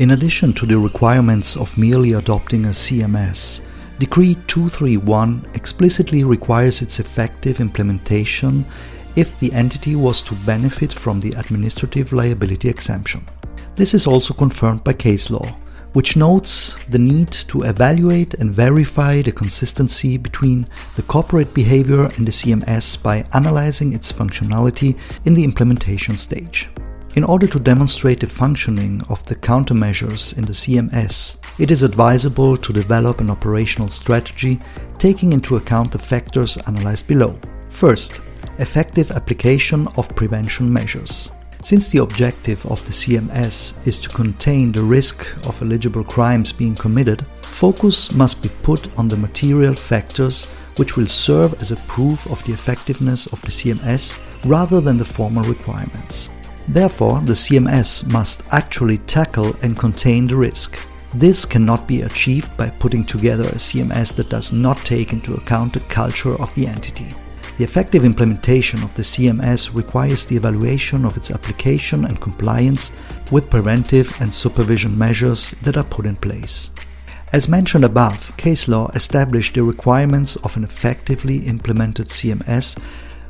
In addition to the requirements of merely adopting a CMS, Decree 231 explicitly requires its effective implementation if the entity was to benefit from the administrative liability exemption. This is also confirmed by case law, which notes the need to evaluate and verify the consistency between the corporate behavior and the CMS by analyzing its functionality in the implementation stage. In order to demonstrate the functioning of the countermeasures in the CMS, it is advisable to develop an operational strategy taking into account the factors analyzed below. First, effective application of prevention measures. Since the objective of the CMS is to contain the risk of eligible crimes being committed, focus must be put on the material factors which will serve as a proof of the effectiveness of the CMS rather than the formal requirements. Therefore, the CMS must actually tackle and contain the risk. This cannot be achieved by putting together a CMS that does not take into account the culture of the entity. The effective implementation of the CMS requires the evaluation of its application and compliance with preventive and supervision measures that are put in place. As mentioned above, case law established the requirements of an effectively implemented CMS,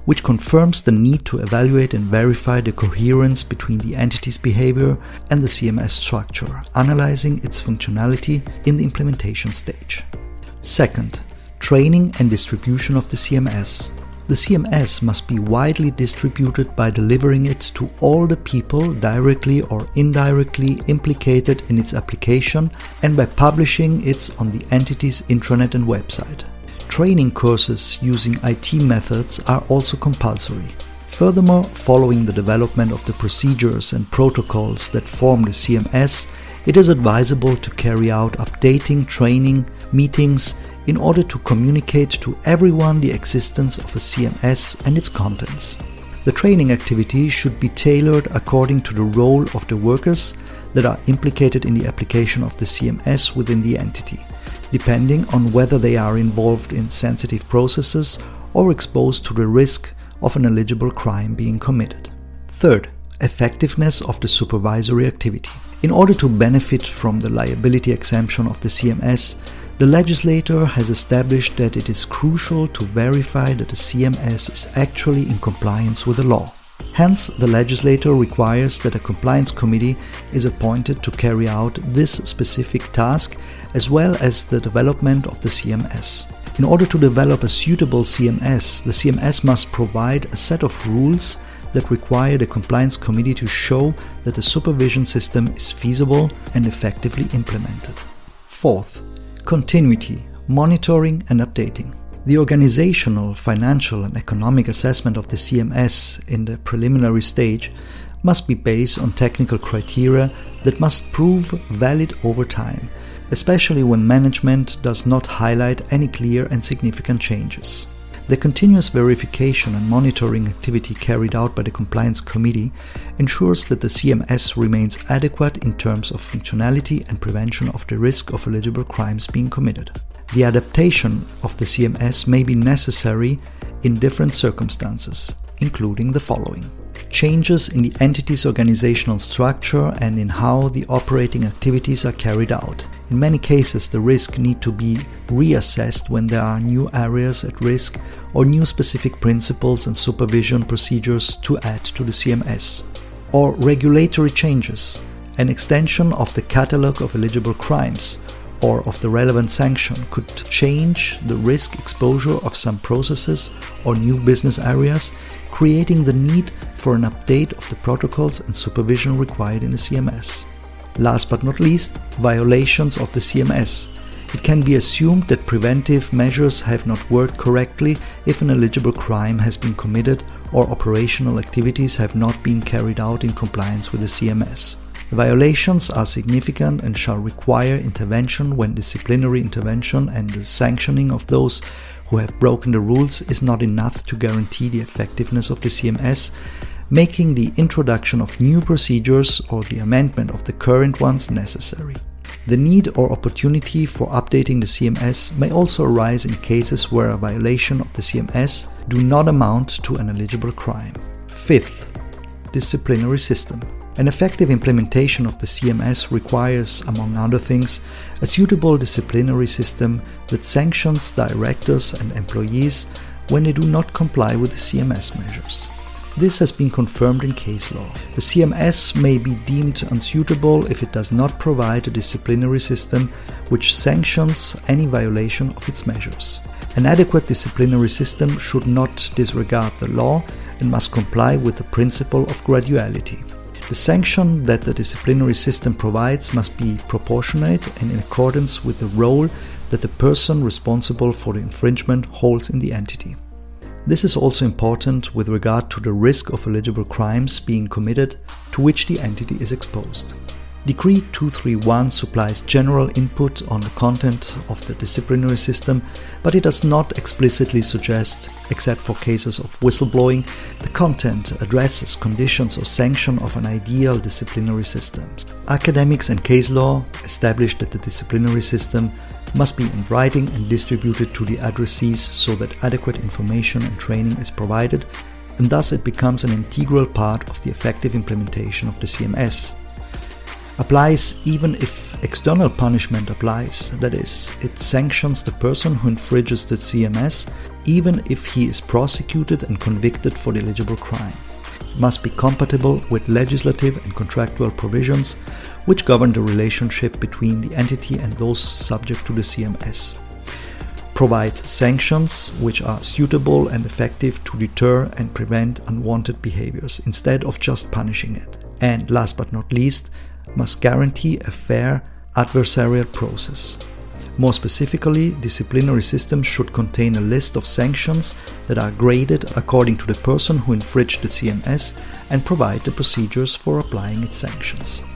which confirms the need to evaluate and verify the coherence between the entity's behavior and the CMS structure, analyzing its functionality in the implementation stage. Second, training and distribution of the CMS. The CMS must be widely distributed by delivering it to all the people directly or indirectly implicated in its application and by publishing it on the entity's intranet and website. Training courses using IT methods are also compulsory. Furthermore, following the development of the procedures and protocols that form the CMS, it is advisable to carry out updating training, meetings, in order to communicate to everyone the existence of a CMS and its contents. The training activity should be tailored according to the role of the workers that are implicated in the application of the CMS within the entity, depending on whether they are involved in sensitive processes or exposed to the risk of an eligible crime being committed. Third, effectiveness of the supervisory activity. In order to benefit from the liability exemption of the CMS, the legislator has established that it is crucial to verify that the CMS is actually in compliance with the law. Hence, the legislator requires that a compliance committee is appointed to carry out this specific task as well as the development of the CMS. In order to develop a suitable CMS, the CMS must provide a set of rules that require the compliance committee to show that the supervision system is feasible and effectively implemented. Fourth, continuity, monitoring, and updating. The organizational, financial, and economic assessment of the CMS in the preliminary stage must be based on technical criteria that must prove valid over time, especially when management does not highlight any clear and significant changes. The continuous verification and monitoring activity carried out by the Compliance Committee ensures that the CMS remains adequate in terms of functionality and prevention of the risk of eligible crimes being committed. The adaptation of the CMS may be necessary in different circumstances, including the following changes in the entity's organizational structure and in how the operating activities are carried out. In many cases, the risk need to be reassessed when there are new areas at risk or new specific principles and supervision procedures to add to the CMS. Or regulatory changes, an extension of the catalog of eligible crimes or of the relevant sanction could change the risk exposure of some processes or new business areas, creating the need for an update of the protocols and supervision required in the CMS. Last but not least, violations of the CMS. It can be assumed that preventive measures have not worked correctly if an eligible crime has been committed or operational activities have not been carried out in compliance with the CMS. The violations are significant and shall require intervention when disciplinary intervention and the sanctioning of those who have broken the rules is not enough to guarantee the effectiveness of the CMS making the introduction of new procedures or the amendment of the current ones necessary. The need or opportunity for updating the CMS may also arise in cases where a violation of the CMS do not amount to an eligible crime. Fifth, disciplinary system. An effective implementation of the CMS requires, among other things, a suitable disciplinary system that sanctions directors and employees when they do not comply with the CMS measures. This has been confirmed in case law. The CMS may be deemed unsuitable if it does not provide a disciplinary system which sanctions any violation of its measures. An adequate disciplinary system should not disregard the law and must comply with the principle of graduality. The sanction that the disciplinary system provides must be proportionate and in accordance with the role that the person responsible for the infringement holds in the entity. This is also important with regard to the risk of eligible crimes being committed to which the entity is exposed. Decree 231 supplies general input on the content of the disciplinary system, but it does not explicitly suggest, except for cases of whistleblowing, the content addresses conditions or sanction of an ideal disciplinary system. Academics and case law establish that the disciplinary system must be in writing and distributed to the addressees so that adequate information and training is provided, and thus it becomes an integral part of the effective implementation of the CMS. Applies even if external punishment applies, that is, it sanctions the person who infringes the CMS even if he is prosecuted and convicted for the eligible crime. It Must be compatible with legislative and contractual provisions which govern the relationship between the entity and those subject to the CMS. Provides sanctions which are suitable and effective to deter and prevent unwanted behaviors instead of just punishing it. And last but not least, must guarantee a fair adversarial process. More specifically, disciplinary systems should contain a list of sanctions that are graded according to the person who infringed the CMS and provide the procedures for applying its sanctions.